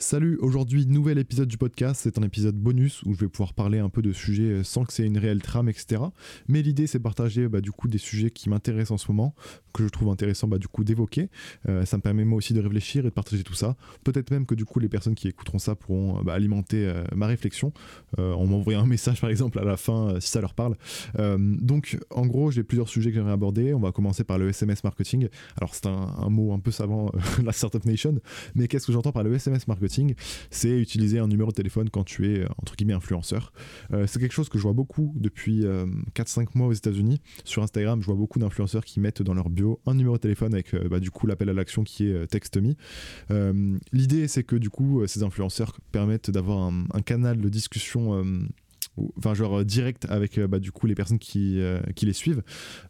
Salut, aujourd'hui nouvel épisode du podcast, c'est un épisode bonus où je vais pouvoir parler un peu de sujets sans que c'est une réelle trame, etc. Mais l'idée c'est partager bah, du coup des sujets qui m'intéressent en ce moment, que je trouve intéressant bah, du coup d'évoquer. Euh, ça me permet moi aussi de réfléchir et de partager tout ça. Peut-être même que du coup les personnes qui écouteront ça pourront bah, alimenter euh, ma réflexion euh, en m'envoyant un message par exemple à la fin si ça leur parle. donc en gros j'ai plusieurs sujets que j'aimerais aborder. On va commencer par le SMS marketing. Alors c'est un, un, mot un peu savant, la Startup Nation, mais qu'est-ce que j'entends par le SMS marketing? C'est utiliser un numéro de téléphone quand tu es, euh, entre guillemets, influenceur. Euh, c'est quelque chose que je vois beaucoup depuis 4-5 euh, mois aux États-Unis. Sur Instagram, je vois beaucoup d'influenceurs qui mettent dans leur bio un numéro de téléphone avec bah, du coup l'appel à l'action qui est TextMe. L'idée, c'est que du coup, ces influenceurs permettent d'avoir un, canal de discussion enfin genre direct avec bah, du coup les personnes qui, qui les suivent.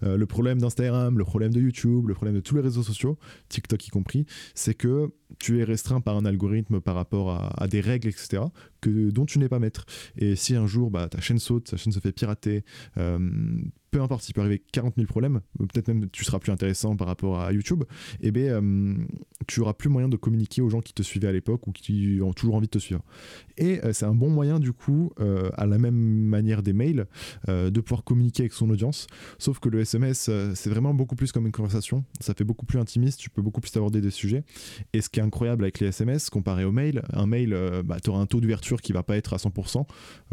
le problème d'Instagram, le problème de YouTube, le problème de tous les réseaux sociaux, TikTok y compris, c'est que tu es restreint par un algorithme par rapport à, des règles, etc., que, dont tu n'es pas maître. Et si un jour bah, ta chaîne saute, ta chaîne se fait pirater, euh, peu importe, il peut arriver 40 000 problèmes, peut-être même tu seras plus intéressant par rapport à YouTube, et eh bien euh, tu auras plus moyen de communiquer aux gens qui te suivaient à l'époque ou qui ont toujours envie de te suivre. Et euh, c'est un bon moyen du coup, à la même manière des mails, de pouvoir communiquer avec son audience, sauf que le SMS, c'est vraiment beaucoup plus comme une conversation, ça fait beaucoup plus intimiste, tu peux beaucoup plus aborder des sujets, et ce qui incroyable avec les SMS comparé au mail. Un mail, euh, bah, tu auras un taux d'ouverture qui va pas être à 100%.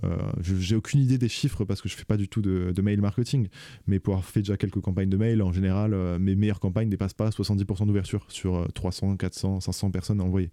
Euh, j'ai aucune idée des chiffres parce que je fais pas du tout de, mail marketing. Mais pour avoir fait déjà quelques campagnes de mail, en général, euh, mes meilleures campagnes dépassent pas 70% d'ouverture sur 300, 400, 500 personnes envoyées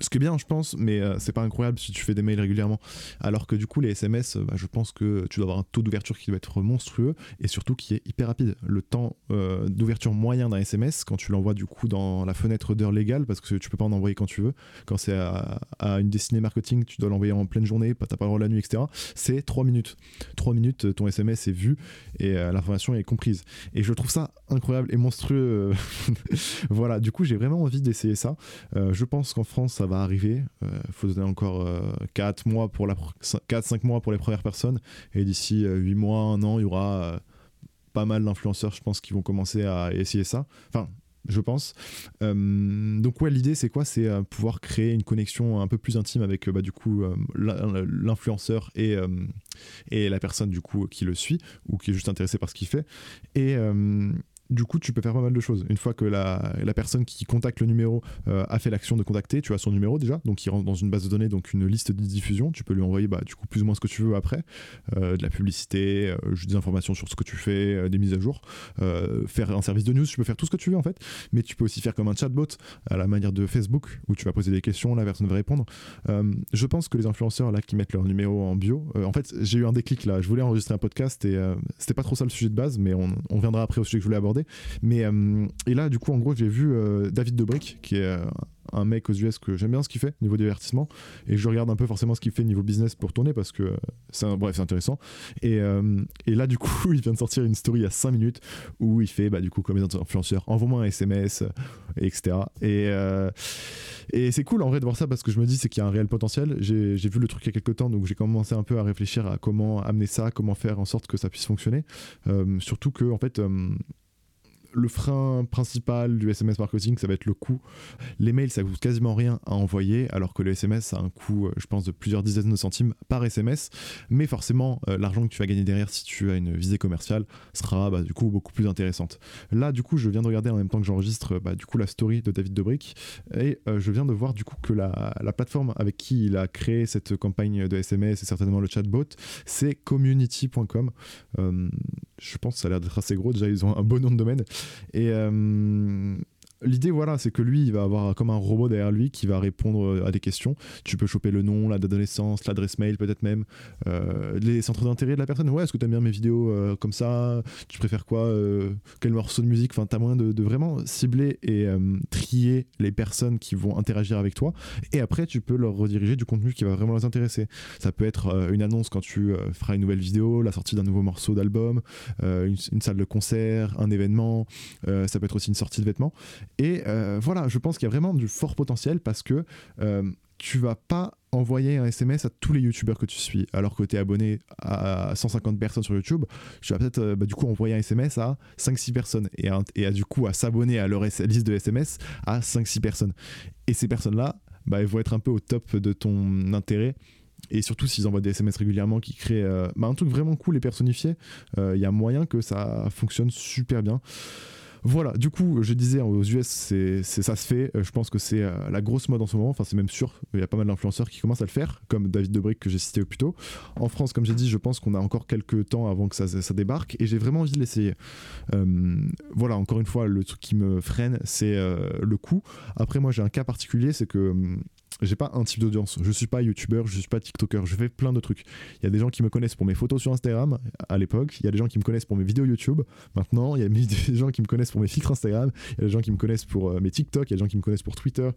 ce qui est bien, je pense, mais euh, c'est pas incroyable si tu fais des mails régulièrement. Alors que du coup, les SMS, euh, bah, je pense que tu dois avoir un taux d'ouverture qui doit être monstrueux et surtout qui est hyper rapide. Le temps euh, d'ouverture moyen d'un SMS, quand tu l'envoies du coup dans la fenêtre d'heure légale, parce que tu peux pas en envoyer quand tu veux, quand c'est à, une destinée marketing, tu dois l'envoyer en pleine journée, t'as pas le droit la nuit, etc. C'est 3 minutes. 3 minutes, ton SMS est vu et l'information est comprise. Et je trouve ça incroyable et monstrueux. voilà, du coup, j'ai vraiment envie d'essayer ça. je pense qu'en France, ça va arriver. Il euh, faut donner encore 4 euh, mois pour la 4-5 mois pour les premières personnes. Et d'ici 8 euh, mois, 1 an, il y aura pas mal d'influenceurs, je pense, qui vont commencer à essayer ça. Enfin, je pense. donc ouais, l'idée c'est quoi? C'est pouvoir créer une connexion un peu plus intime avec bah, du coup l'influenceur et, et la personne du coup qui le suit ou qui est juste intéressé par ce qu'il fait. Du coup, tu peux faire pas mal de choses. Une fois que la, personne qui contacte le numéro euh, a fait l'action de contacter, tu as son numéro déjà, donc il rentre dans une base de données, donc une liste de diffusion. Tu peux lui envoyer bah, du coup plus ou moins ce que tu veux après, euh, de la publicité, euh, des informations sur ce que tu fais, des mises à jour, faire un service de news. Tu peux faire tout ce que tu veux en fait, mais tu peux aussi faire comme un chatbot à la manière de Facebook où tu vas poser des questions, la personne va répondre. je pense que les influenceurs là qui mettent leur numéro en bio, en fait, j'ai eu un déclic là. Je voulais enregistrer un podcast et c'était pas trop ça le sujet de base, mais on, on viendra après au sujet que je voulais aborder. Mais, euh, et là, du coup, en gros, j'ai vu euh, David Dobrik, qui est euh, un mec aux US que j'aime bien ce qu'il fait niveau divertissement. Et je regarde un peu forcément ce qu'il fait niveau business pour tourner parce que c'est bref c'est intéressant. Et, et, là du coup il vient de sortir une story à 5 minutes où il fait bah, du coup comme les influenceurs envoie-moi un SMS etc et, et c'est cool en vrai de voir ça parce que je me dis c'est qu'il y a un réel potentiel. J'ai vu le truc il y a quelques temps donc j'ai commencé un peu à réfléchir à comment amener ça comment faire en sorte que ça puisse fonctionner. Surtout que en fait le frein principal du SMS marketing, ça va être le coût. Les mails, ça coûte quasiment rien à envoyer, alors que le SMS, a un coût, euh, je pense, de plusieurs dizaines de centimes par SMS. Mais forcément, euh, l'argent que tu vas gagner derrière, si tu as une visée commerciale, sera bah, du coup beaucoup plus intéressante. Là, du coup, je viens de regarder en même temps que j'enregistre bah, du coup la story de David Dobrik, et euh, je viens de voir du coup que la, plateforme avec qui il a créé cette campagne de SMS et certainement le chatbot, c'est community.com. je pense que ça a l'air d'être assez gros. Déjà, ils ont un bon nom de domaine. Et euh, L'idée, voilà, c'est que lui, il va avoir comme un robot derrière lui qui va répondre euh, à des questions. Tu peux choper le nom, la date de naissance, l'adresse mail, peut-être même, euh, les centres d'intérêt de la personne. Ouais, est-ce que tu aimes bien mes vidéos euh, comme ça? Tu préfères quoi Quel morceau de musique? Enfin, tu as moyen de, vraiment cibler et trier les personnes qui vont interagir avec toi. Et après, tu peux leur rediriger du contenu qui va vraiment les intéresser. Ça peut être une annonce quand tu feras une nouvelle vidéo, la sortie d'un nouveau morceau d'album, une, salle de concert, un événement. ça peut être aussi une sortie de vêtements. Et euh, voilà, je pense qu'il y a vraiment du fort potentiel parce que euh, tu vas pas envoyer un SMS à tous les youtubeurs que tu suis alors que tu es abonné à 150 personnes sur YouTube tu vas peut-être euh, bah, du coup envoyer un SMS à 5-6 personnes et, à, du coup à s'abonner à leur liste de SMS à 5-6 personnes. Et ces personnes là bah, elles vont être un peu au top de ton intérêt. Et surtout s'ils envoient des SMS régulièrement qui créent euh, bah, un truc vraiment cool et personnifié il y a moyen que ça fonctionne super bien voilà, du coup, je disais aux US, c'est, ça se fait. Euh, je pense que c'est euh, la grosse mode en ce moment. Enfin, c'est même sûr. Il y a pas mal d'influenceurs qui commencent à le faire, comme David Debrick que j'ai cité plus tôt. En France, comme j'ai dit, je pense qu'on a encore quelques temps avant que ça, débarque et j'ai vraiment envie de l'essayer. Euh, voilà, encore une fois, le truc qui me freine, c'est le coût. Après, moi, j'ai un cas particulier, c'est que hum, j'ai pas un type d'audience. Je suis pas youtubeur, je suis pas tiktoker, je fais plein de trucs. Il y a des gens qui me connaissent pour mes photos sur Instagram à l'époque, il y a des gens qui me connaissent pour mes vidéos YouTube. Maintenant, il y a des gens qui me connaissent pour mes filtres Instagram, il y a des gens qui me connaissent pour euh, mes TikTok, il y a des gens qui me connaissent pour Twitter,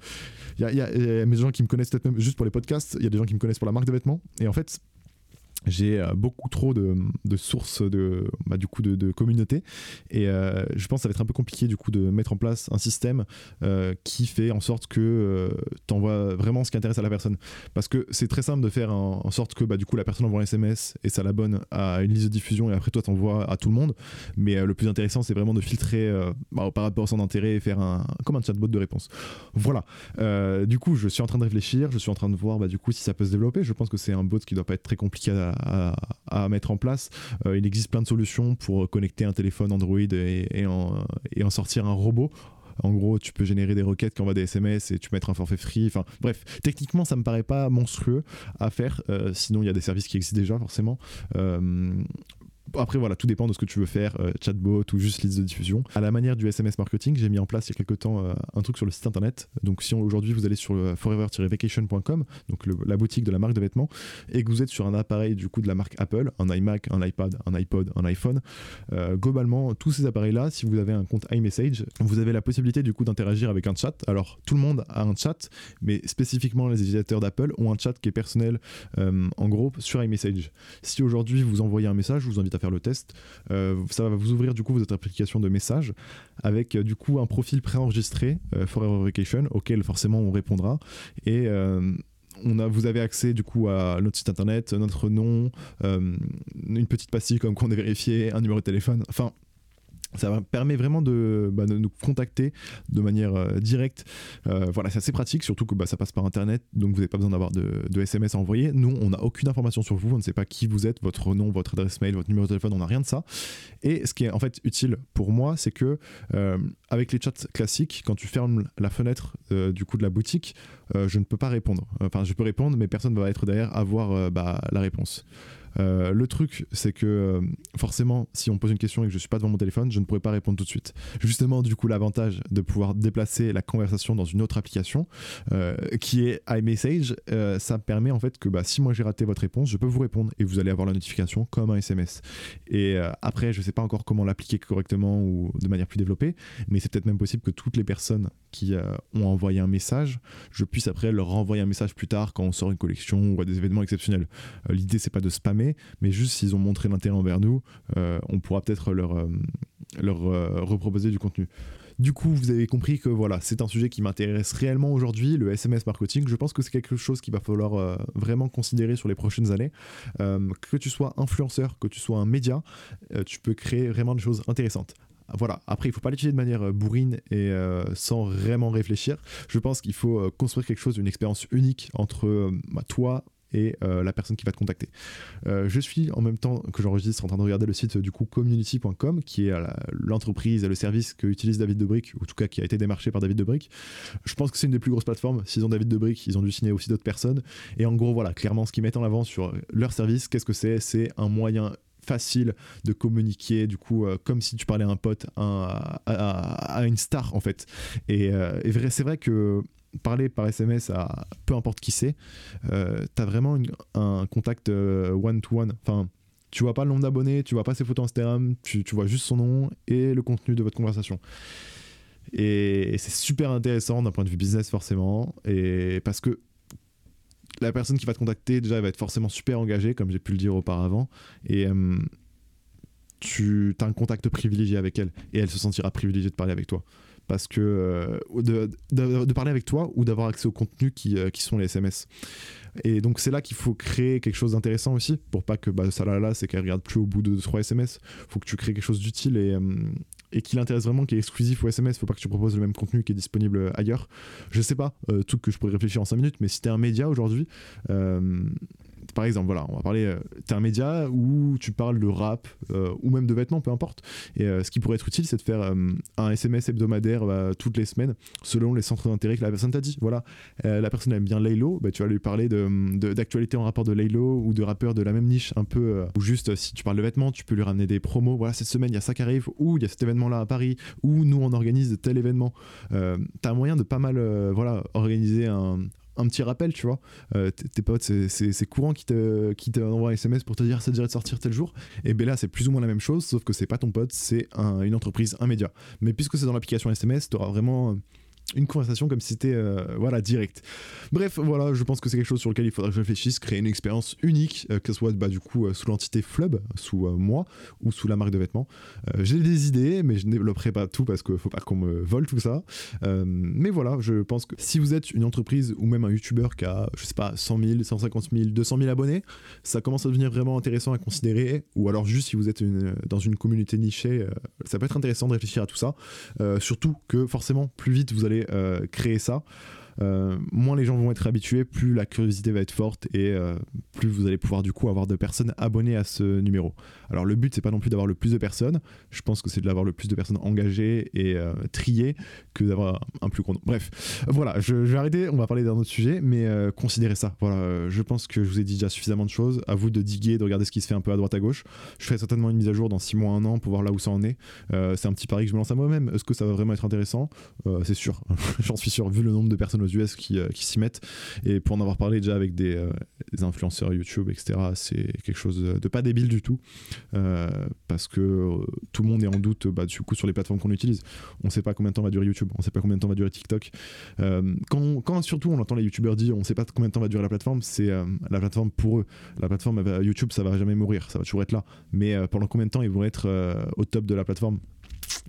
il y a, des gens qui me connaissent peut-être même juste pour les podcasts, il y a des gens qui me connaissent pour la marque de vêtements. Et en fait, j'ai euh, beaucoup trop de, sources de bah, du coup de, communauté et euh, je pense que ça va être un peu compliqué du coup de mettre en place un système euh, qui fait en sorte que tu envoies vraiment ce qui intéresse à la personne. Parce que c'est très simple de faire en, sorte que bah, du coup la personne envoie un SMS et ça l'abonne à une liste de diffusion et après toi t'envoies à tout le monde. Mais le plus intéressant c'est vraiment de filtrer bah, par rapport à son intérêt et faire un comme un chatbot de réponse. Voilà. Du coup je suis en train de réfléchir je suis en train de voir du coup si ça peut se développer. Je pense que c'est un bot qui doit pas être très compliqué à à, mettre en place. Euh, il existe plein de solutions pour connecter un téléphone Android et, en, sortir un robot en gros, tu peux générer des requêtes qui envoient des SMS et tu peux mettre un forfait free. Enfin, bref, techniquement, ça me paraît pas monstrueux à faire. Euh, sinon, il y a des services qui existent déjà, forcément. Euh, après, voilà, tout dépend de ce que tu veux faire, euh, chatbot ou juste liste de diffusion. À la manière du SMS marketing, j'ai mis en place il y a quelques temps euh, un truc sur le site internet. Donc, si aujourd'hui vous allez sur le forever-vacation.com, donc la boutique de la marque de vêtements, et que vous êtes sur un appareil du coup de la marque Apple, un iMac, un iPad, un iPod, un iPhone, euh, globalement, tous ces appareils-là, si vous avez un compte iMessage, vous avez la possibilité du coup d'interagir avec un chat. Alors, tout le monde a un chat, mais spécifiquement les utilisateurs d'Apple ont un chat qui est personnel, en gros, sur iMessage. Si aujourd'hui vous envoyez un message, je vous invite à le test. Euh, ça va vous ouvrir du coup votre application de messages avec euh, du coup un profil préenregistré euh, Forever Vacation auquel forcément on répondra et on a, vous avez accès du coup à notre site internet, notre nom, une petite pastille comme qu'on est vérifié, un numéro de téléphone. Enfin, ça permet vraiment de, bah, nous contacter de manière euh, directe. Euh, voilà, c'est assez pratique, surtout que bah, ça passe par Internet, donc vous n'avez pas besoin d'avoir de, SMS à envoyer. Nous, on n'a aucune information sur vous, on ne sait pas qui vous êtes, votre nom, votre adresse mail, votre numéro de téléphone, on n'a rien de ça. Et ce qui est en fait utile pour moi, c'est que euh, avec les chats classiques, quand tu fermes la fenêtre du coup de la boutique, je ne peux pas répondre. Enfin, je peux répondre, mais personne ne va être derrière à voir bah, la réponse. Euh, le truc, c'est que euh, forcément, si on pose une question et que je suis pas devant mon téléphone, je ne pourrais pas répondre tout de suite. Justement, du coup, l'avantage de pouvoir déplacer la conversation dans une autre application euh, qui est iMessage, ça permet en fait que bah, si moi j'ai raté votre réponse, je peux vous répondre et vous allez avoir la notification comme un SMS. Et après, je sais pas encore comment l'appliquer correctement ou de manière plus développée, mais c'est peut-être même possible que toutes les personnes qui ont envoyé un message, je puisse après leur renvoyer un message plus tard quand on sort une collection ou à des événements exceptionnels. L'idée, c'est pas de spammer mais juste s'ils ont montré l'intérêt envers nous, euh, on pourra peut-être leur, euh, leur euh, reproposer du contenu. Du coup, vous avez compris que voilà, c'est un sujet qui m'intéresse réellement aujourd'hui, le SMS marketing. Je pense que c'est quelque chose qu'il va falloir vraiment considérer sur les prochaines années. que tu sois influenceur, que tu sois un média, tu peux créer vraiment des choses intéressantes voilà, après il faut pas l'utiliser de manière bourrine et sans vraiment réfléchir. Je pense qu'il faut construire quelque chose, une expérience unique entre bah, toi, et euh, la personne qui va te contacter. Euh, je suis en même temps que j'enregistre en train de regarder le site du coup community.com qui est l'entreprise et le service que utilise David Debrick, ou en tout cas qui a été démarché par David Debrick. Je pense que c'est une des plus grosses plateformes. S'ils ont David Debrick, ils ont dû signer aussi d'autres personnes. Et en gros, voilà, clairement, ce qu'ils mettent en avant sur leur service, qu'est-ce que c'est? C'est un moyen facile de communiquer du coup euh, comme si tu parlais à un pote à, une star en fait et, et c'est vrai que parler par SMS à peu importe qui c'est, euh, tu as vraiment un contact euh, one-to-one. Enfin, tu vois pas le nombre d'abonnés, tu vois pas ses photos Instagram, tu, tu, vois juste son nom et le contenu de votre conversation. Et, c'est super intéressant d'un point de vue business forcément, et parce que la personne qui va te contacter déjà elle va être forcément super engagée, comme j'ai pu le dire auparavant, et euh, tu as un contact privilégié avec elle, et elle se sentira privilégiée de parler avec toi parce que de, de, parler avec toi ou d'avoir accès au contenu qui, qui sont les SMS. Et donc c'est là qu'il faut créer quelque chose d'intéressant aussi, pour pas que bah, ça là, là c'est qu'elle regarde plus au bout de 3 SMS. faut que tu crées quelque chose d'utile et, et qui l'intéresse vraiment, qui est exclusif au SMS. Faut pas que tu proposes le même contenu qui est disponible ailleurs. Je sais pas, tout que je pourrais réfléchir en 5 minutes, mais si t'es un média aujourd'hui, par exemple, voilà, on va parler, euh, t'es un média où tu parles de rap euh, ou même de vêtements, peu importe. Et euh, ce qui pourrait être utile, c'est de faire un SMS hebdomadaire bah, toutes les semaines selon les centres d'intérêt que la personne t'a dit. Voilà, la personne aime bien Laylo, bah, tu vas lui parler d'actualité de, en rapport de Laylo ou de rappeurs de la même niche, un peu, ou juste si tu parles de vêtements, tu peux lui ramener des promos. Voilà, cette semaine, il y a ça qui arrive, ou il y a cet événement-là à Paris, ou nous, on organise tel événement. t'as moyen de pas mal voilà, organiser un, un petit rappel, tu vois. Euh, tes potes, c'est courant qui te, qui un SMS pour te dire ça de sortir tel jour. Et ben là, c'est plus ou moins la même chose, sauf que c'est pas ton pote, c'est une entreprise, un média. Mais puisque c'est dans l'application SMS, tu auras vraiment une conversation comme si c'était euh, voilà direct. Bref, voilà, je pense que c'est quelque chose sur lequel il faudra que je réfléchisse, créer une expérience unique, euh, que ce soit bah, du coup euh, sous l'entité Flub, sous moi ou sous la marque de vêtements. J'ai des idées, mais je ne développerai pas tout parce qu'il faut pas qu'on me vole tout ça. mais voilà, je pense que si vous êtes une entreprise ou même un YouTuber qui a, je sais pas, 100 000, 150 000, 200 000 abonnés, ça commence à devenir vraiment intéressant à considérer. Ou alors juste si vous êtes dans une communauté nichée, ça peut être intéressant de réfléchir à tout ça. surtout que forcément, plus vite vous allez euh, créer ça. Euh, moins les gens vont être habitués, plus la curiosité va être forte et euh, plus vous allez pouvoir du coup avoir de personnes abonnées à ce numéro. Alors le but c'est pas non plus d'avoir le plus de personnes, je pense que c'est d'avoir le plus de personnes engagées et euh, triées que d'avoir un plus grand nombre. Bref, voilà, je, vais arrêter, on va parler d'un autre sujet, mais considérez ça. Voilà, je pense que je vous ai dit déjà suffisamment de choses, à vous de diguer, de regarder ce qui se fait un peu à droite à gauche. Je ferai certainement une mise à jour dans 6 mois, 1 an pour voir là où ça en est. c'est un petit pari que je me lance à moi-même. Est-ce que ça va vraiment être intéressant? C'est sûr, j'en suis sûr, vu le nombre de personnes US qui, euh, qui s'y mettent. Et pour en avoir parlé déjà avec des, euh, influenceurs YouTube, etc., c'est quelque chose de pas débile du tout. Euh, parce que tout le monde est en doute bah, du coup sur les plateformes qu'on utilise. On sait pas combien de temps va durer YouTube, on sait pas combien de temps va durer TikTok. quand, quand, surtout on entend les YouTubeurs dire on sait pas combien de temps va durer la plateforme, c'est la plateforme pour eux. La plateforme YouTube, ça va jamais mourir, ça va toujours être là. Mais pendant combien de temps ils vont être au top de la plateforme?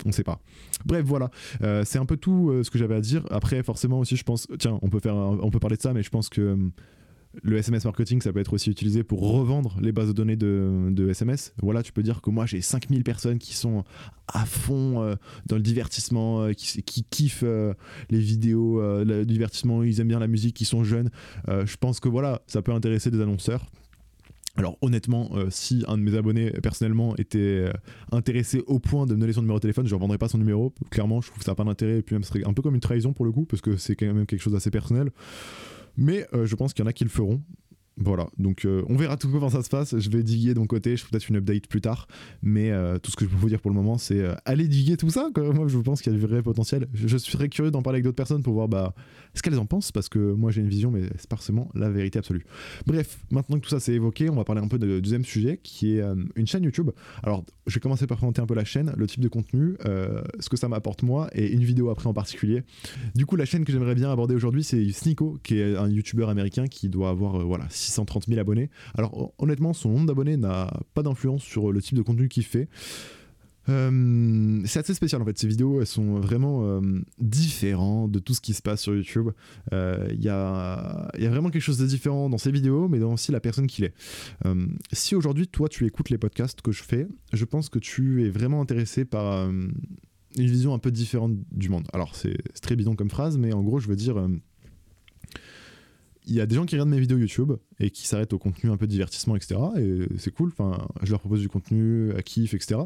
On ne sait pas. Bref, voilà, euh, c'est un peu tout euh, ce que j'avais à dire. Après, forcément aussi, je pense, tiens, on peut faire, on peut parler de ça, mais je pense que euh, le SMS marketing, ça peut être aussi utilisé pour revendre les bases de données de, SMS. Voilà, tu peux dire que moi j'ai 5000 personnes qui sont à fond dans le divertissement, qui, qui kiffent les vidéos, le divertissement, ils aiment bien la musique, qui sont jeunes. je pense que voilà, ça peut intéresser des annonceurs. Alors honnêtement, euh, si un de mes abonnés personnellement était euh, intéressé au point de me donner son numéro de téléphone, je ne revendrais pas son numéro. Clairement, je trouve que ça n'a pas d'intérêt et puis même ce serait un peu comme une trahison pour le coup parce que c'est quand même quelque chose d'assez personnel. Mais euh, je pense qu'il y en a qui le feront. Voilà, donc euh, on verra tout comment ça se passe. Je vais diguer de mon côté, je ferai peut-être une update plus tard. Mais euh, tout ce que je peux vous dire pour le moment, c'est euh, allez diguer tout ça. Moi, je pense qu'il y a du vrai potentiel. Je, suis très curieux d'en parler avec d'autres personnes pour voir bah, ce qu'elles en pensent, parce que moi j'ai une vision, mais c'est pas forcément la vérité absolue. Bref, maintenant que tout ça c'est évoqué, on va parler un peu du deuxième sujet qui est une chaîne YouTube. Alors, je vais commencer par présenter un peu la chaîne, le type de contenu, ce que ça m'apporte moi, et une vidéo après en particulier. Du coup, la chaîne que j'aimerais bien aborder aujourd'hui, c'est Sneeko, qui est un YouTuber américain qui doit avoir voilà 630 000 abonnés. Alors honnêtement, son nombre d'abonnés n'a pas d'influence sur le type de contenu qu'il fait. C'est assez spécial en fait, ces vidéos elles sont vraiment euh, différentes de tout ce qui se passe sur YouTube. Il euh, y, a, y, a, vraiment quelque chose de différent dans ces vidéos, mais dans aussi la personne qu'il est. si aujourd'hui toi tu écoutes les podcasts que je fais, je pense que tu es vraiment intéressé par une vision un peu différente du monde. Alors c'est très bidon comme phrase, mais en gros je veux dire il y a des gens qui regardent mes vidéos YouTube et qui s'arrêtent au contenu un peu divertissement, etc. Et c'est cool. Enfin, je leur propose du contenu à kiff, etc.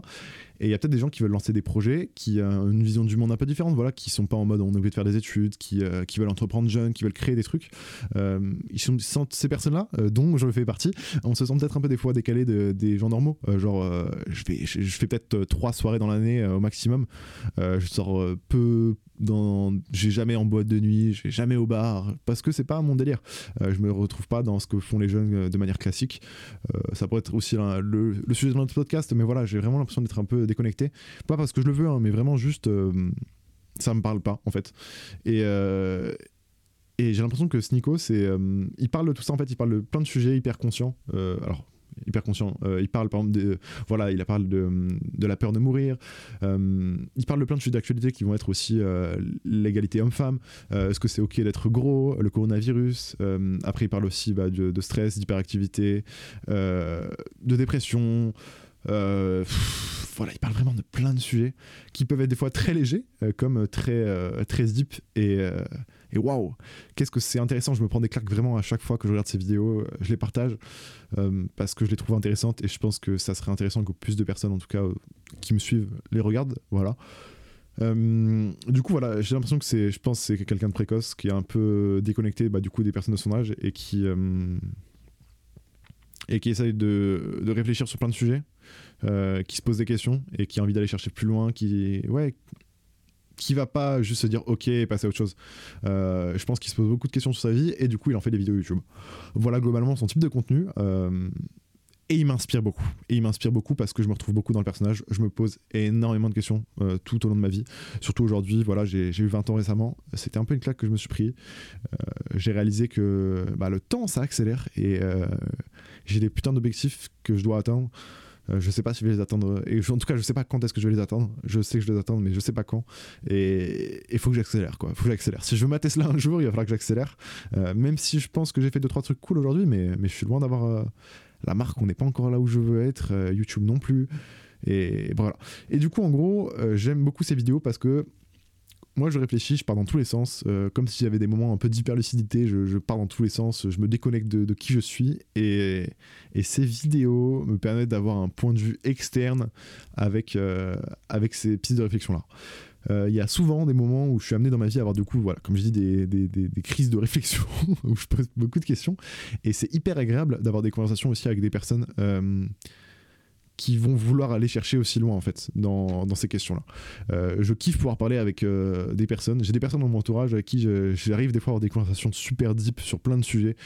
Et il y a peut-être des gens qui veulent lancer des projets, qui ont une vision du monde un peu différente, voilà, qui sont pas en mode on est obligé de faire des études, qui, euh, qui veulent entreprendre jeunes, qui veulent créer des trucs. Euh, ils sont, ces personnes-là, euh, dont je fais partie, on se sent peut-être un peu des fois décalé de, des gens normaux. genre, je, fais, je, fais peut-être trois soirées dans l'année au maximum. je sors peu dans j'ai jamais en boîte de nuit j'ai jamais au bar parce que c'est pas mon délire je me retrouve pas dans ce que font les jeunes de manière classique ça pourrait être aussi le, sujet de notre podcast mais voilà j'ai vraiment l'impression d'être un peu déconnecté. Pas parce que je le veux, hein, mais vraiment juste. Euh, ça me parle pas, en fait. Et. Euh, et j'ai l'impression que Snico, c'est, euh, il parle de tout ça en fait, il parle de plein de sujets hyper conscients. alors, hyper conscient. il parle par exemple de, voilà, il parle de, de la peur de mourir. il parle de plein de sujets d'actualité qui vont être aussi l'égalité homme-femme. Est-ce que c'est ok d'être gros, le coronavirus? après, il parle aussi bah, de, stress, d'hyperactivité, de dépression. Euh, voilà, il parle vraiment de plein de sujets qui peuvent être des fois très légers, euh, comme très, euh, très deep. Et, et waouh, qu'est-ce que c'est intéressant. Je me prends des claques vraiment à chaque fois que je regarde ces vidéos. Je les partage parce que je les trouve intéressantes et je pense que ça serait intéressant que plus de personnes, en tout cas, qui me suivent, les regardent. Voilà. du coup, voilà, j'ai l'impression que c'est, je pense, c'est quelqu'un de précoce qui est un peu déconnecté, bah, du coup, des personnes de son âge et qui et qui essaye de, de, réfléchir sur plein de sujets, euh, qui se pose des questions et qui a envie d'aller chercher plus loin, qui ouais, qui va pas juste se dire ok passer à autre chose. Euh, je pense qu'il se pose beaucoup de questions sur sa vie et du coup il en fait des vidéos YouTube. Voilà globalement son type de contenu. Euh, et il m'inspire beaucoup. Et il m'inspire beaucoup parce que je me retrouve beaucoup dans le personnage. Je me pose énormément de questions tout au long de ma vie. Surtout aujourd'hui, voilà, j'ai eu 20 ans récemment. C'était un peu une claque que je me suis pris. j'ai réalisé que bah, le temps, ça accélère. Et j'ai des putains d'objectifs que je dois atteindre. Euh, je sais pas si je vais les atteindre. Et en tout cas, je sais pas quand est-ce que je vais les atteindre. Je sais que je vais les atteindre, mais je sais pas quand. Et il faut que j'accélère, quoi. Faut que j'accélère. Si je veux ma Tesla un jour, il va falloir que j'accélère. Euh, même si je pense que j'ai fait deux trois trucs cool aujourd'hui, mais, je suis loin d'avoir euh, la marque. On n'est pas encore là où je veux être. YouTube non plus. Et voilà. Et du coup, en gros, j'aime beaucoup ces vidéos parce que moi je réfléchis, je pars dans tous les sens, euh, comme si j'avais des moments un peu d'hyperlucidité, je, je pars dans tous les sens, je me déconnecte de, qui je suis et, ces vidéos me permettent d'avoir un point de vue externe avec, euh, ces pistes de réflexion là. Euh, il y a souvent des moments où je suis amené dans ma vie à avoir du coup, voilà, comme je dis, des crises de réflexion où je pose beaucoup de questions et c'est hyper agréable d'avoir des conversations aussi avec des personnes qui vont vouloir aller chercher aussi loin en fait dans, dans ces questions-là. Euh, je kiffe pouvoir parler avec euh, des personnes. J'ai des personnes dans mon entourage avec qui j'arrive des fois à avoir des conversations super deep sur plein de sujets.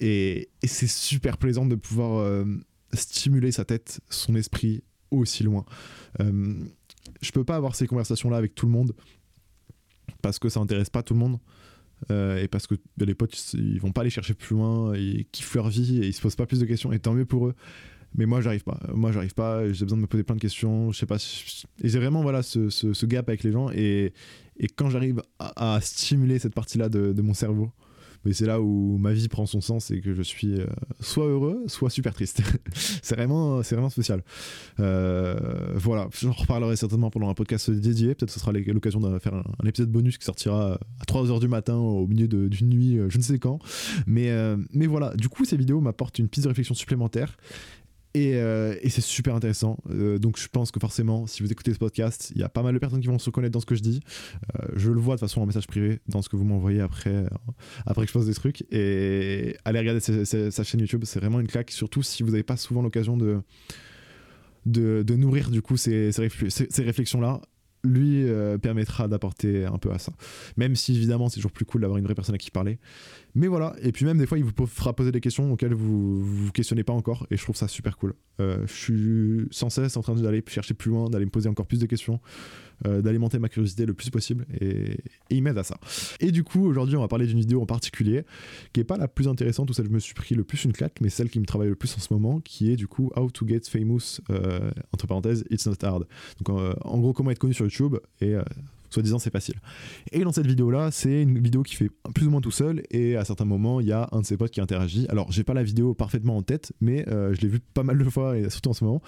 Et, c'est super plaisant de pouvoir euh, stimuler sa tête, son esprit aussi loin. je peux pas avoir ces conversations-là avec tout le monde parce que ça intéresse pas tout le monde. et parce que les potes ils vont pas aller chercher plus loin, ils kiffent leur vie et ils se posent pas plus de questions et tant mieux pour eux mais moi j'arrive pas. Moi j'arrive pas. J'ai besoin de me poser plein de questions. Je sais pas et j'ai vraiment voilà ce, ce, gap avec les gens. Et, et quand j'arrive à, stimuler cette partie là de, de mon cerveau mais c'est là où ma vie prend son sens et que je suis euh, soit heureux soit super triste. C'est vraiment c'est vraiment spécial. Euh, voilà. J'en reparlerai certainement pendant un podcast dédié. Peut-être ce sera l'occasion de faire un, épisode bonus qui sortira à 3h du matin au milieu d'une nuit euh, je ne sais quand. Mais mais voilà. Du coup ces vidéos m'apportent une piste de réflexion supplémentaire euh, et, c'est super intéressant. Euh, donc je pense que forcément, si vous écoutez ce podcast, il y a pas mal de personnes qui vont se reconnaître dans ce que je dis. Euh, je le vois de façon en message privé dans ce que vous m'envoyez après, après que je pose des trucs. Et allez regarder sa, chaîne YouTube, c'est vraiment une claque, surtout si vous n'avez pas souvent l'occasion de, de, nourrir du coup ces réflexions-là lui permettra d'apporter un peu à ça. Même si évidemment c'est toujours plus cool d'avoir une vraie personne à qui parler. Mais voilà, et puis même des fois, il vous fera poser des questions auxquelles vous vous questionnez pas encore, et je trouve ça super cool. Euh, je suis sans cesse en train d'aller chercher plus loin, d'aller me poser encore plus de questions, euh, d'alimenter ma curiosité le plus possible, et, il m'aide à ça. Et du coup, aujourd'hui, on va parler d'une vidéo en particulier, qui est pas la plus intéressante, ou celle que je me suis pris le plus une claque, mais celle qui me travaille le plus en ce moment, qui est du coup How to Get Famous, euh, entre parenthèses, It's Not Hard. Donc en gros, comment être connu sur YouTube, et soi-disant c'est facile. Et dans cette vidéo-là, c'est une vidéo qui fait plus ou moins tout seul, et à certains moments, il y a un de ses potes qui interagit. Alors, j'ai pas la vidéo parfaitement en tête, mais euh, je l'ai vu pas mal de fois, et surtout en ce moment.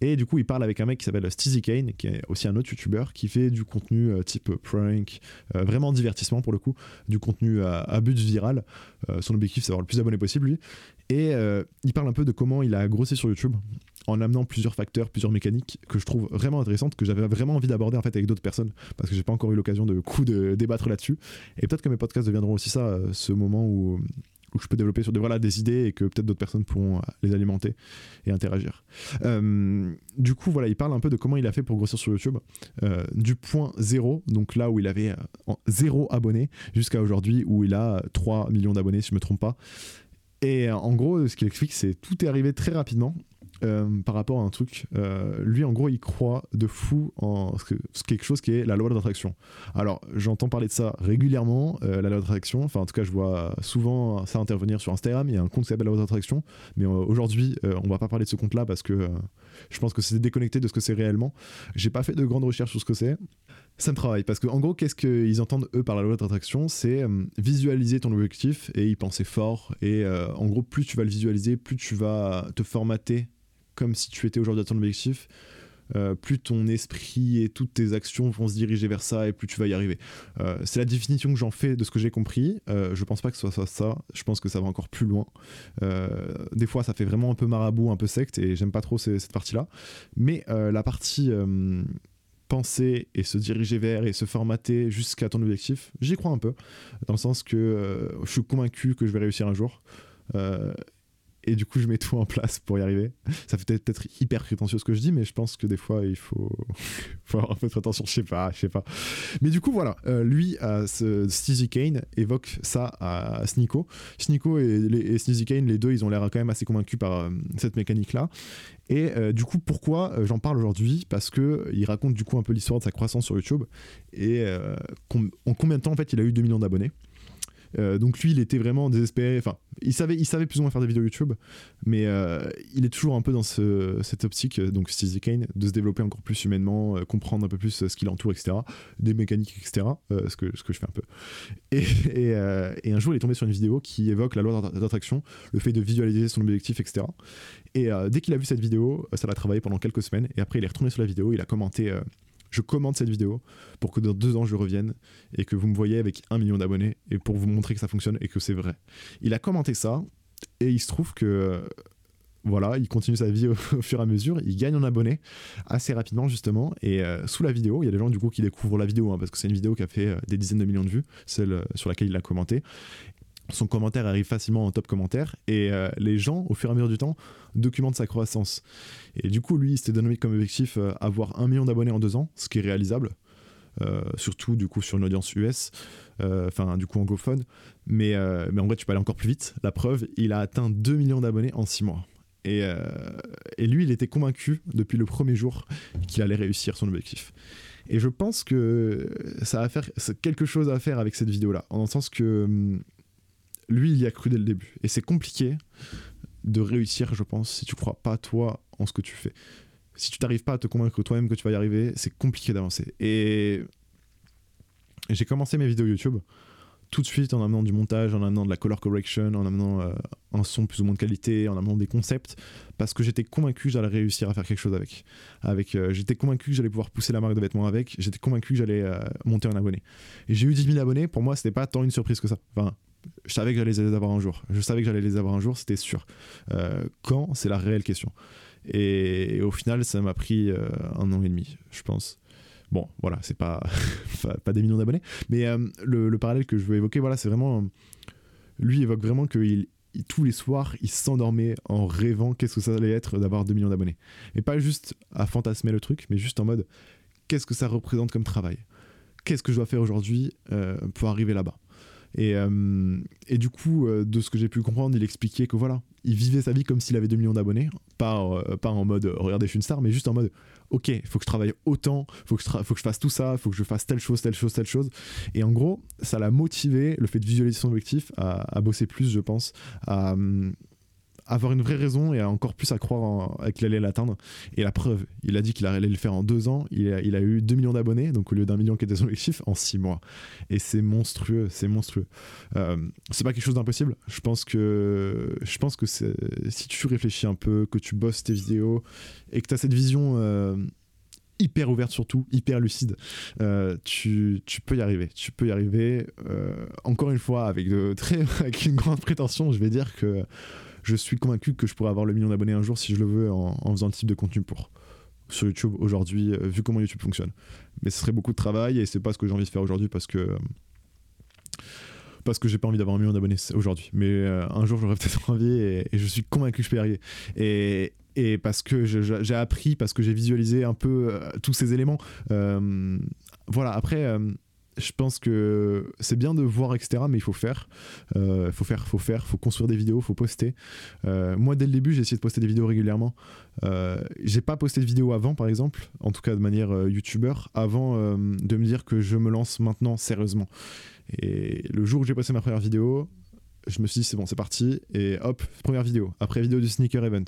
Et du coup, il parle avec un mec qui s'appelle Steezy Kane, qui est aussi un autre YouTuber, qui fait du contenu euh, type prank, euh, vraiment divertissement pour le coup, du contenu à, à but viral. son objectif, c'est d'avoir le plus d'abonnés possible, lui. Et il parle un peu de comment il a grossi sur YouTube en amenant plusieurs facteurs, plusieurs mécaniques que je trouve vraiment intéressantes, que j'avais vraiment envie d'aborder en fait avec d'autres personnes, parce que j'ai pas encore eu l'occasion de coup de débattre là-dessus. Et peut-être que mes podcasts deviendront aussi ça, euh, ce moment où, je peux développer sur des, voilà, des idées et que peut-être d'autres personnes pourront euh, les alimenter et interagir. Euh, du coup, voilà, il parle un peu de comment il a fait pour grossir sur YouTube, du point zéro, donc là où il avait zéro abonné, jusqu'à aujourd'hui où il a 3 millions d'abonnés, si je me trompe pas. Et en gros, ce qu'il explique, c'est tout est arrivé très rapidement euh, par rapport à un truc. Euh, lui, en gros, il croit de fou en quelque chose qui est la loi de l'attraction. Alors, j'entends parler de ça régulièrement, la loi de l'attraction. Enfin, en tout cas, je vois souvent ça intervenir sur Instagram. Il y a un compte qui s'appelle la loi de l'attraction. Mais aujourd'hui, on va pas parler de ce compte-là parce que je pense que c'est déconnecté de ce que c'est réellement. J'ai pas fait de grandes recherches sur ce que c'est. Ça me travaille parce qu'en gros, qu'est-ce qu'ils entendent eux par la loi de l'attraction? C'est visualiser ton objectif et y penser fort. Et en gros, plus tu vas le visualiser, plus tu vas te formater comme si tu étais aujourd'hui à ton objectif, euh, plus ton esprit et toutes tes actions vont se diriger vers ça et plus tu vas y arriver. Euh, c'est la définition que j'en fais de ce que j'ai compris. Euh, je pense pas que ce soit ça. Je pense que ça va encore plus loin. des fois, ça fait vraiment un peu marabout, un peu secte et j'aime pas trop cette partie-là. Mais la partie penser et se diriger vers et se formater jusqu'à ton objectif, j'y crois un peu. Dans le sens que je suis convaincu que je vais réussir un jour et du coup je mets tout en place pour y arriver. Ça fait peut-être hyper prétentieux ce que je dis, mais je pense que des fois il faut, faut avoir un peu de attention, je sais pas, je sais pas. Mais du coup voilà, euh, lui, euh, Sneezy Kane évoque ça à. Sneeko et, et Sneezy Kane, les deux, ils ont l'air quand même assez convaincus par euh, cette mécanique-là. Et euh, du coup, pourquoi j'en parle aujourd'hui? Parce que il raconte du coup un peu l'histoire de sa croissance sur YouTube et en combien de temps en fait il a eu 2 millions d'abonnés? Euh, donc lui, il était vraiment désespéré. Enfin, il savait, il savait plus ou moins faire des vidéos YouTube, mais euh, il est toujours un peu dans cette optique, euh, donc Steve Kane, de se développer encore plus humainement, comprendre un peu plus ce qui l'entoure, etc. Des mécaniques, etc. ce, que, ce que je fais un peu. Et, et, un jour, il est tombé sur une vidéo qui évoque la loi d'attraction, le fait de visualiser son objectif, etc. Et dès qu'il a vu cette vidéo, ça l'a travaillé pendant quelques semaines. Et après, il est retourné sur la vidéo, il a commenté je commande cette vidéo pour que dans deux ans je revienne et que vous me voyez avec un million d'abonnés et pour vous montrer que ça fonctionne et que c'est vrai. Il a commenté ça et il se trouve que voilà, il continue sa vie au, fur et à mesure, il gagne en abonnés assez rapidement justement, et euh, sous la vidéo, il y a des gens du coup qui découvrent la vidéo, hein, parce que c'est une vidéo qui a fait euh, des dizaines de millions de vues, celle euh, sur laquelle il a commenté, son commentaire arrive facilement en top commentaire et euh, les gens, au fur et à mesure du temps, documentent sa croissance. Et du coup, lui, il s'était donné comme objectif euh, avoir un million d'abonnés en deux ans, ce qui est réalisable, euh, surtout du coup sur une audience US, enfin du coup anglophone. Mais, mais en vrai, tu peux aller encore plus vite. La preuve, il a atteint 2 millions d'abonnés en six mois. Et, et, lui, il était convaincu depuis le premier jour qu'il allait réussir son objectif. Et je pense que ça a faire, quelque chose à faire avec cette vidéo-là, en le sens que hum, lui, il y a cru dès le début. Et c'est compliqué de réussir, je pense, si tu crois pas toi en ce que tu fais. Si tu t'arrives pas à te convaincre toi-même que tu vas y arriver, c'est compliqué d'avancer. Et j'ai commencé mes vidéos YouTube tout de suite en amenant du montage, en amenant de la color correction, en amenant euh, un son plus ou moins de qualité, en amenant des concepts, parce que j'étais convaincu que j'allais réussir à faire quelque chose avec. avec euh, j'étais convaincu que j'allais pouvoir pousser la marque de vêtements avec, j'étais convaincu que j'allais euh, monter un abonné. Et j'ai eu 10 000 abonnés, pour moi, c'était pas tant une surprise que ça. Enfin, je savais que j'allais les avoir un jour. Je savais que j'allais les avoir un jour, c'était sûr. Euh, quand, c'est la réelle question. Et, au final, ça m'a pris euh, un an et demi, je pense. Bon, voilà, c'est pas, pas des millions d'abonnés. Mais euh, le, parallèle que je veux évoquer, voilà, c'est vraiment. Lui évoque vraiment que il, tous les soirs, il s'endormait en rêvant qu'est-ce que ça allait être d'avoir 2 millions d'abonnés. Et pas juste à fantasmer le truc, mais juste en mode qu'est-ce que ça représente comme travail? Qu'est-ce que je dois faire aujourd'hui pour arriver là-bas? Et, euh, et du coup, euh, de ce que j'ai pu comprendre, il expliquait que voilà, il vivait sa vie comme s'il avait 2 millions d'abonnés, pas, euh, pas en mode regardez, je suis une star, mais juste en mode ok, faut que je travaille autant, faut, que je faut que je fasse tout ça, faut que je fasse telle chose, telle chose, telle chose. Et en gros, ça l'a motivé, le fait de visualiser son objectif, à, à bosser plus, je pense, à, avoir une vraie raison et encore plus à croire qu'il allait l'atteindre. Et la preuve, il a dit qu'il allait le faire en deux ans. Il a, il a eu 2 millions d'abonnés, donc au lieu d'un million qui était son objectif, en six mois. Et c'est monstrueux, c'est monstrueux. Euh, c'est pas quelque chose d'impossible. Je pense que, je pense que si tu réfléchis un peu, que tu bosses tes vidéos et que tu as cette vision. Euh, hyper ouverte surtout, hyper lucide, euh, tu, tu, peux y arriver. Tu peux y arriver. encore une fois, avec, de, très, avec une grande prétention, je vais dire que je suis convaincu que je pourrais avoir le million d'abonnés un jour si je le veux en, faisant le type de contenu pour sur YouTube aujourd'hui, euh, vu comment YouTube fonctionne. Mais ce serait beaucoup de travail et c'est pas ce que j'ai envie de faire aujourd'hui parce que euh, parce que j'ai pas envie d'avoir un million d'abonnés aujourd'hui. Mais euh, un jour j'aurais peut-être envie et, je suis convaincu que je peux y arriver. Et, et parce que j'ai appris, parce que j'ai visualisé un peu tous ces éléments. voilà, après je pense que c'est bien de voir, etc., mais il faut faire. Euh, faut faire, faut faire, faut construire des vidéos, faut poster. Euh, moi, dès le début, j'ai essayé de poster des vidéos régulièrement. Euh, j'ai pas posté de vidéos avant, par exemple, en tout cas de manière youtubeur, avant de me dire que je me lance maintenant sérieusement. Et le jour où j'ai posté ma première vidéo, je me suis dit, c'est bon, c'est parti. Et hop, première vidéo. Après, vidéo du sneaker event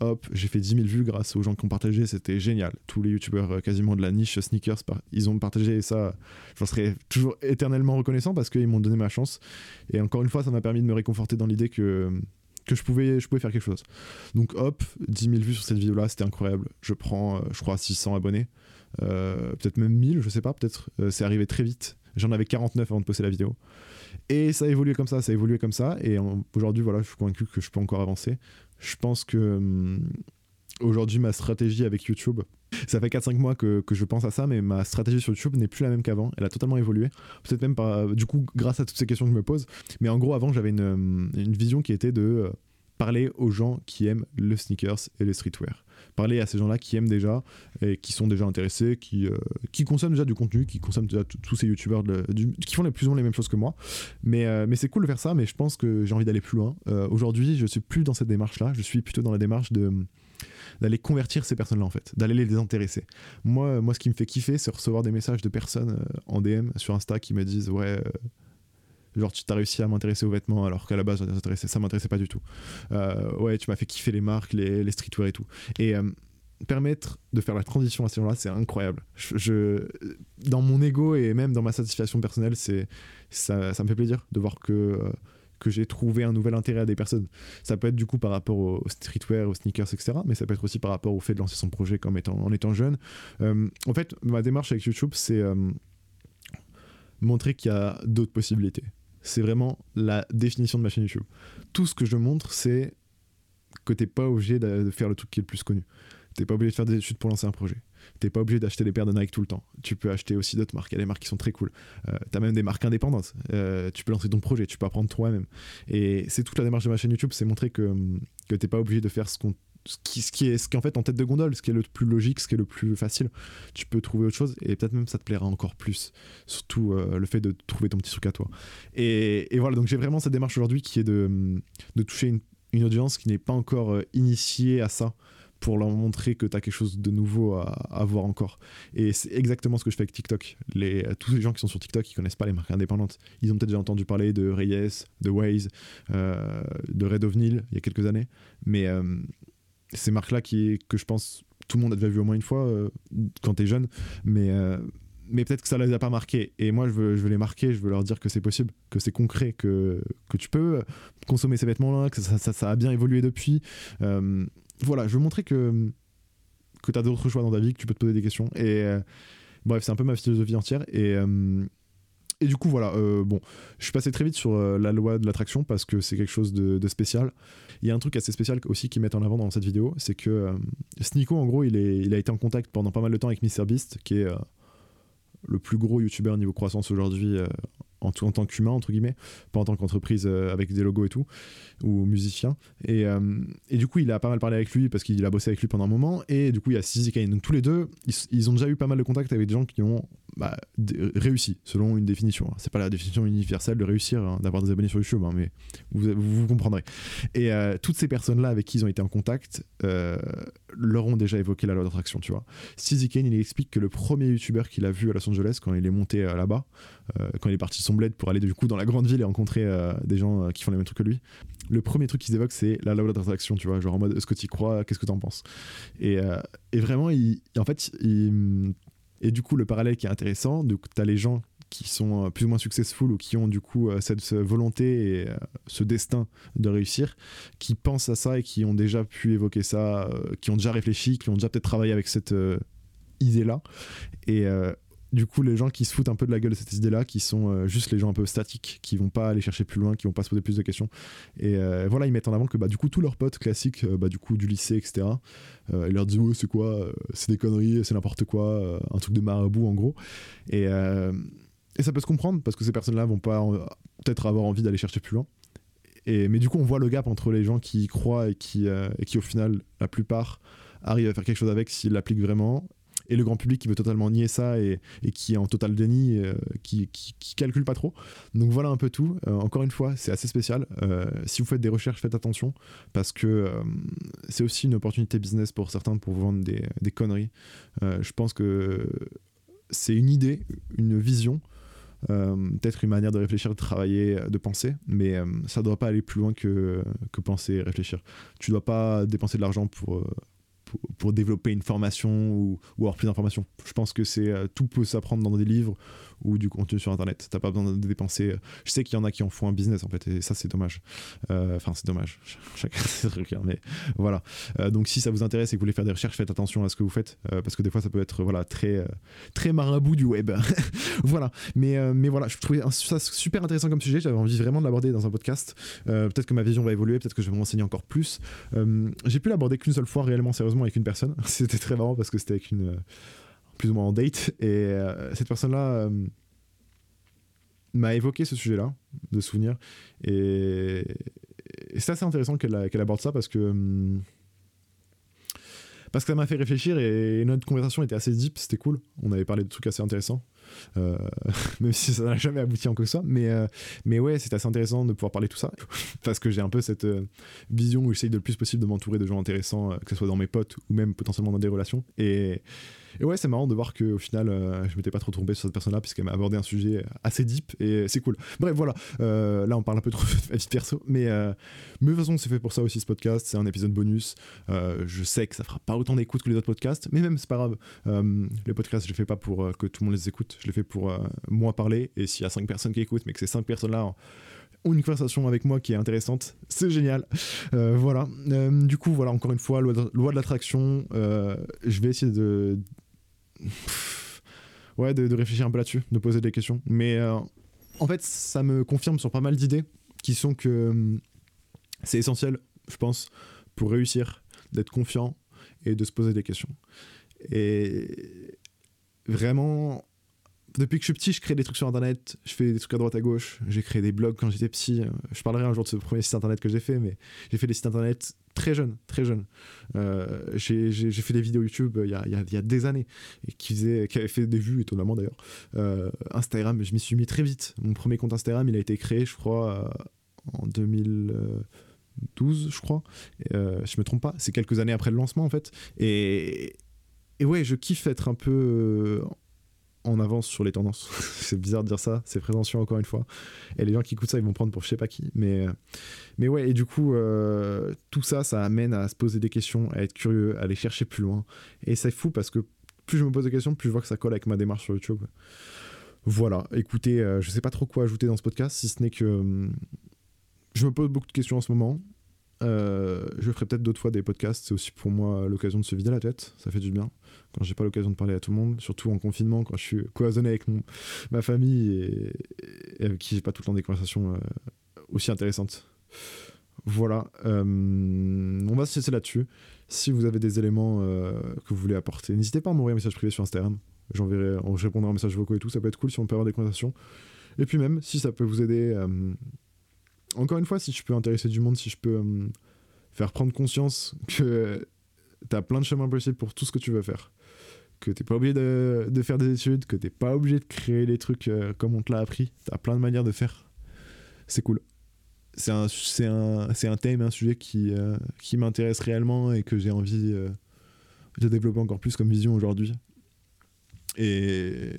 hop, j'ai fait 10 000 vues grâce aux gens qui ont partagé, c'était génial. Tous les youtubeurs euh, quasiment de la niche sneakers, ils ont partagé et ça, j'en serai toujours éternellement reconnaissant parce qu'ils m'ont donné ma chance. Et encore une fois, ça m'a permis de me réconforter dans l'idée que, que je, pouvais, je pouvais faire quelque chose. Donc hop, 10 000 vues sur cette vidéo-là, c'était incroyable. Je prends, euh, je crois, 600 abonnés, euh, peut-être même 1000, je sais pas, peut-être. c'est arrivé très vite. J'en avais 49 avant de poster la vidéo. Et ça a évolué comme ça, ça a évolué comme ça. Et aujourd'hui, voilà, je suis convaincu que je peux encore avancer. Je pense que hum, aujourd'hui, ma stratégie avec YouTube, ça fait 4-5 mois que, je pense à ça, mais ma stratégie sur YouTube n'est plus la même qu'avant. Elle a totalement évolué. Peut-être même du coup, grâce à toutes ces questions que je me pose. Mais en gros, avant, j'avais une, hum, une, vision qui était de euh, parler aux gens qui aiment le sneakers et le streetwear parler à ces gens-là qui aiment déjà et qui sont déjà intéressés, qui, euh, qui consomment déjà du contenu, qui consomment déjà tous ces youtubeurs qui font les plus ou moins les mêmes choses que moi. Mais, euh, mais c'est cool de faire ça, mais je pense que j'ai envie d'aller plus loin. Euh, aujourd'hui, je suis plus dans cette démarche-là, je suis plutôt dans la démarche de d'aller convertir ces personnes-là en fait, d'aller les désintéresser. Moi, moi, ce qui me fait kiffer, c'est recevoir des messages de personnes en DM sur Insta qui me disent ouais, Genre, tu t'as réussi à m'intéresser aux vêtements alors qu'à la base, ça m'intéressait pas du tout. Euh, ouais, tu m'as fait kiffer les marques, les, streetwear et tout. Et euh, permettre de faire la transition à ce moment-là, c'est incroyable. Je, dans mon ego et même dans ma satisfaction personnelle, c'est ça, me fait plaisir de voir que. Euh, que j'ai trouvé un nouvel intérêt à des personnes. Ça peut être du coup par rapport au streetwear, aux sneakers, etc. Mais ça peut être aussi par rapport au fait de lancer son projet comme en étant jeune. en fait, ma démarche avec YouTube, c'est montrer qu'il y a d'autres possibilités c'est vraiment la définition de ma chaîne YouTube. Tout ce que je montre, c'est que t'es pas obligé de faire le truc qui est le plus connu. T'es pas obligé de faire des études pour lancer un projet. T'es pas obligé d'acheter des paires de Nike tout le temps. Tu peux acheter aussi d'autres marques. Il y a des marques qui sont très cool. Euh, t'as même des marques indépendantes. Euh, tu peux lancer ton projet, tu peux apprendre toi-même. Et c'est toute la démarche de ma chaîne YouTube, c'est montrer que, que t'es pas obligé de faire ce qu'on ce qui, est ce qui en fait en tête de gondole, ce qui est le plus logique, ce qui est le plus facile. Tu peux trouver autre chose et peut-être même ça te plaira encore plus. Surtout euh, le fait de trouver ton petit truc à toi. Et, et voilà, donc j'ai vraiment cette démarche aujourd'hui qui est de, de toucher une, une audience qui n'est pas encore euh, initiée à ça pour leur montrer que tu as quelque chose de nouveau à, voir encore. Et c'est exactement ce que je fais avec TikTok. Les, tous les gens qui sont sur TikTok, ils connaissent pas les marques indépendantes. Ils ont peut-être déjà entendu parler de Reyes, de Waze, euh, de Red Ovnil il y a quelques années. Mais ces marques-là qui, que je pense tout le monde a déjà vu au moins une fois euh, quand tu es jeune, mais, euh, mais peut-être que ça les a pas marqués. Et moi, je veux, je veux les marquer, je veux leur dire que c'est possible, que c'est concret, que, que tu peux consommer ces vêtements-là, que ça, ça, a bien évolué depuis. Euh, voilà, je veux montrer que, que tu as d'autres choix dans ta vie, que tu peux te poser des questions. Et bref, c'est un peu ma philosophie entière. Et et du coup, voilà, euh, bon, je suis passé très vite sur euh, la loi de l'attraction parce que c'est quelque chose de, spécial. Il y a un truc assez spécial aussi qu'ils mettent en avant dans cette vidéo, c'est que euh, Sneeko, en gros, il a été en contact pendant pas mal de temps avec MrBeast, qui est le plus gros youtubeur niveau croissance aujourd'hui en, en, tant qu'humain, entre guillemets, pas en tant qu'entreprise avec des logos et tout, ou musicien. Et, et, du coup, il a pas mal parlé avec lui parce qu'il a bossé avec lui pendant un moment. Et du coup, il y a Sisi Kane. Donc tous les deux, ils, ont déjà eu pas mal de contacts avec des gens qui ont bah, réussi, selon une définition. Hein. C'est pas la définition universelle de réussir, hein, d'avoir des abonnés sur YouTube, hein, mais vous, vous, comprendrez. Et euh, toutes ces personnes-là avec qui ils ont été en contact euh, leur ont déjà évoqué la loi d'attraction, tu vois. Il explique que le premier YouTuber qu'il a vu à Los Angeles, quand il est monté euh, là-bas, quand il est parti de son bled pour aller du coup dans la grande ville et rencontrer des gens qui font les mêmes trucs que lui, le premier truc qu'ils évoquent, c'est la loi d'attraction, tu vois. Genre en mode, est-ce que tu crois Qu'est-ce que tu en penses? Et, et, vraiment, en fait, il et du coup, le parallèle qui est intéressant, tu as les gens qui sont euh, plus ou moins successful ou qui ont du coup euh, cette volonté et euh, ce destin de réussir, qui pensent à ça et qui ont déjà pu évoquer ça, qui ont déjà réfléchi, qui ont déjà peut-être travaillé avec cette idée-là. Et du coup, les gens qui se foutent un peu de la gueule de cette idée-là, qui sont juste les gens un peu statiques, qui vont pas aller chercher plus loin, qui vont pas se poser plus de questions. Et voilà, ils mettent en avant que bah, du coup, tous leurs potes classiques, bah, du coup, du lycée, etc., ils leur disent Ouais, c'est quoi C'est des conneries, c'est n'importe quoi, un truc de marabout en gros. Et, et ça peut se comprendre parce que ces personnes-là vont pas peut-être avoir envie d'aller chercher plus loin. Et, mais du coup, on voit le gap entre les gens qui y croient et qui, et qui, au final, la plupart, arrivent à faire quelque chose avec s'ils l'appliquent vraiment et le grand public qui veut totalement nier ça et, qui est en total déni, euh, qui, qui, calcule pas trop. Donc voilà un peu tout. Euh, encore une fois, c'est assez spécial. Euh, si vous faites des recherches, faites attention parce que c'est aussi une opportunité business pour certains pour vous vendre des, des conneries. je pense que c'est une idée, une vision. Peut-être une manière de réfléchir, de travailler, de penser, mais ça ne doit pas aller plus loin que, que penser et réfléchir. Tu ne dois pas dépenser de l'argent pour, pour, développer une formation ou, ou avoir plus d'informations. Je pense que c'est euh, tout peut s'apprendre dans des livres ou du contenu sur internet. T'as pas besoin de dépenser. Euh, je sais qu'il y en a qui en font un business en fait, et ça c'est dommage. Euh, enfin, c'est dommage. Chacun ses trucs, hein, mais voilà. donc si ça vous intéresse et que vous voulez faire des recherches, faites attention à ce que vous faites parce que des fois ça peut être voilà très très marabout du web. voilà. Mais mais voilà, je trouvais ça super intéressant comme sujet. J'avais envie vraiment de l'aborder dans un podcast. peut-être que ma vision va évoluer, peut-être que je vais me renseigner encore plus. J'ai pu l'aborder qu'une seule fois réellement sérieusement avec une personne. C'était très marrant parce que c'était avec une plus ou moins en date. Et euh, cette personne-là euh, m'a évoqué ce sujet-là, de souvenirs. Et, c'est assez intéressant qu'elle qu'elle aborde ça parce que. Hum, parce que ça m'a fait réfléchir et notre conversation était assez deep, c'était cool. On avait parlé de trucs assez intéressants. Euh, même si ça n'a jamais abouti en quoi que ce soit. Mais, mais ouais, c'est assez intéressant de pouvoir parler de tout ça. parce que j'ai un peu cette vision où j'essaye de le plus possible de m'entourer de gens intéressants, que ce soit dans mes potes ou même potentiellement dans des relations. Et, et ouais, c'est marrant de voir qu'au final, euh, je m'étais pas trop trompé sur cette personne-là, puisqu'elle m'a abordé un sujet assez deep, et c'est cool. Bref, voilà. Euh, là, on parle un peu trop de ma vie perso, mais, euh, mais de toute façon, c'est fait pour ça aussi ce podcast. C'est un épisode bonus. je sais que ça fera pas autant d'écoute que les autres podcasts, mais même, c'est pas grave. les podcasts, je les fais pas pour que tout le monde les écoute. Je les fais pour moi parler, et s'il y a 5 personnes qui écoutent, mais que ces 5 personnes-là ont une conversation avec moi qui est intéressante, c'est génial. voilà. du coup, voilà, encore une fois, loi de, loi de l'attraction. je vais essayer de ouais, de, réfléchir un peu là-dessus, de poser des questions. Mais euh, en fait, ça me confirme sur pas mal d'idées qui sont que hum, c'est essentiel, je pense, pour réussir, d'être confiant et de se poser des questions. Et vraiment, depuis que je suis petit, je crée des trucs sur internet, je fais des trucs à droite à gauche, j'ai créé des blogs quand j'étais petit. Je parlerai un jour de ce premier site internet que j'ai fait, mais j'ai fait des sites internet très jeunes, très jeunes. Euh, j'ai fait des vidéos YouTube il y a, il y a, des années qui, faisait, qui avaient fait des vues, étonnamment d'ailleurs. Euh, Instagram, je m'y suis mis très vite. Mon premier compte Instagram, il a été créé, je crois, euh, en 2012, je crois. je me trompe pas, c'est quelques années après le lancement en fait. Et, et ouais, je kiffe être un peu en avance sur les tendances. c'est bizarre de dire ça, c'est présomptueux encore une fois. Et les gens qui écoutent ça, ils vont prendre pour je sais pas qui. Mais, mais ouais, et du coup, euh, tout ça, ça amène à se poser des questions, à être curieux, à aller chercher plus loin. Et c'est fou parce que plus je me pose des questions, plus je vois que ça colle avec ma démarche sur YouTube. Voilà, écoutez, euh, je sais pas trop quoi ajouter dans ce podcast, si ce n'est que hum, je me pose beaucoup de questions en ce moment. Euh, je ferai peut-être d'autres fois des podcasts. C'est aussi pour moi l'occasion de se vider la tête. Ça fait du bien. Quand j'ai pas l'occasion de parler à tout le monde, surtout en confinement, quand je suis cloisonné avec mon, ma famille et, avec qui j'ai pas tout le temps des conversations euh, aussi intéressantes. Voilà. Euh, on va se laisser là-dessus. Si vous avez des éléments que vous voulez apporter, n'hésitez pas à m'envoyer un message privé sur Instagram. J'enverrai, je répondrai en message vocaux et tout. Ça peut être cool si on peut avoir des conversations. Et puis même, si ça peut vous aider encore une fois, si je peux intéresser du monde, si je peux euh, faire prendre conscience que tu as plein de chemins possibles pour tout ce que tu veux faire, que t'es pas obligé de, faire des études, que t'es pas obligé de créer les trucs euh, comme on te l'a appris, tu as plein de manières de faire. C'est cool. C'est un, un, un, thème, un sujet qui, euh, qui m'intéresse réellement et que j'ai envie de développer encore plus comme vision aujourd'hui. Et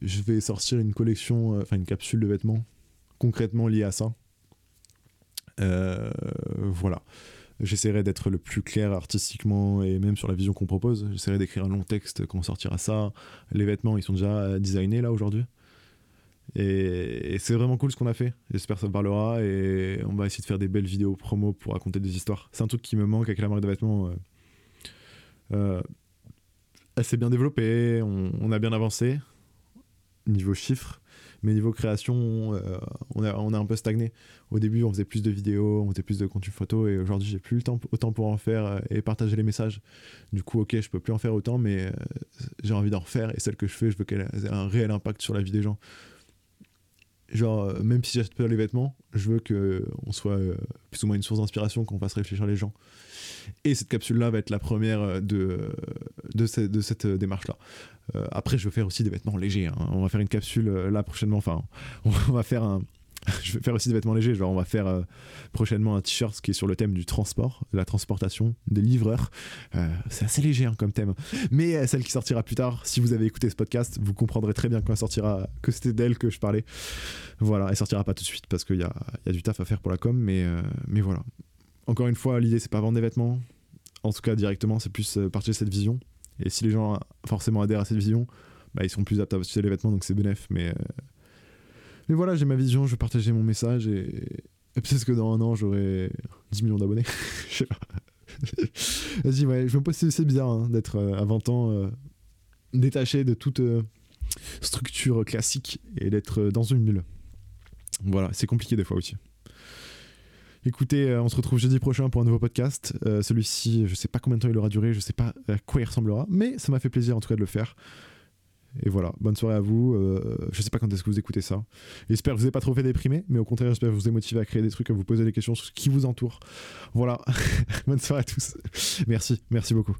je vais sortir une collection, enfin une capsule de vêtements concrètement lié à ça. Euh, voilà. J'essaierai d'être le plus clair artistiquement et même sur la vision qu'on propose. J'essaierai d'écrire un long texte quand on sortira ça. Les vêtements, ils sont déjà designés là aujourd'hui. Et, c'est vraiment cool ce qu'on a fait. J'espère que ça parlera et on va essayer de faire des belles vidéos promo pour raconter des histoires. C'est un truc qui me manque avec la marque de vêtements. Euh, euh, elle s'est bien développée, on, on, a bien avancé niveau chiffres. Mais niveau création, euh, on, a, un peu stagné. Au début, on faisait plus de vidéos, on faisait plus de contenu photo, et aujourd'hui, j'ai plus le temps, autant pour en faire euh, et partager les messages. Du coup, ok, je peux plus en faire autant, mais euh, j'ai envie d'en refaire, et celle que je fais, je veux qu'elle ait un réel impact sur la vie des gens. Genre, euh, même si j'achète pas les vêtements, je veux que on soit euh, plus ou moins une source d'inspiration, qu'on fasse réfléchir les gens. Et cette capsule-là va être la première euh, de, de, cette démarche-là. après, je veux faire aussi des vêtements légers. Hein. On va faire une capsule là prochainement. Enfin, on va faire un, je vais faire aussi des vêtements légers. Genre, on va faire euh, prochainement un t-shirt qui est sur le thème du transport, de la transportation, des livreurs. Euh, c'est assez léger hein, comme thème. Mais euh, celle qui sortira plus tard, si vous avez écouté ce podcast, vous comprendrez très bien quand sortira que c'était d'elle que je parlais. Voilà, elle sortira pas tout de suite parce qu'il y a, du taf à faire pour la com, mais, mais voilà. Encore une fois, l'idée c'est pas vendre des vêtements. En tout cas, directement, c'est plus partager cette vision. Et si les gens forcément adhèrent à cette vision, bah, ils sont plus aptes à acheter les vêtements, donc c'est bénéf. Mais mais voilà, j'ai ma vision, je vais partager mon message et, peut-être que dans un an, j'aurai 10 millions d'abonnés. je sais pas. Vas-y, ouais, je me pose, c'est bizarre hein, d'être euh, à 20 ans euh, détaché de toute euh, structure classique et d'être dans une bulle. Voilà, c'est compliqué des fois aussi. Écoutez, on se retrouve jeudi prochain pour un nouveau podcast. Celui-ci, je sais pas combien de temps il aura duré, je sais pas à quoi il ressemblera, mais ça m'a fait plaisir en tout cas de le faire. Et voilà, bonne soirée à vous. Euh, je sais pas quand est-ce que vous écoutez ça. J'espère que vous n'avez pas trop fait déprimer, mais au contraire, j'espère que vous êtes motivé à créer des trucs, à vous poser des questions sur ce qui vous entoure. Voilà, bonne soirée à tous. Merci, merci beaucoup.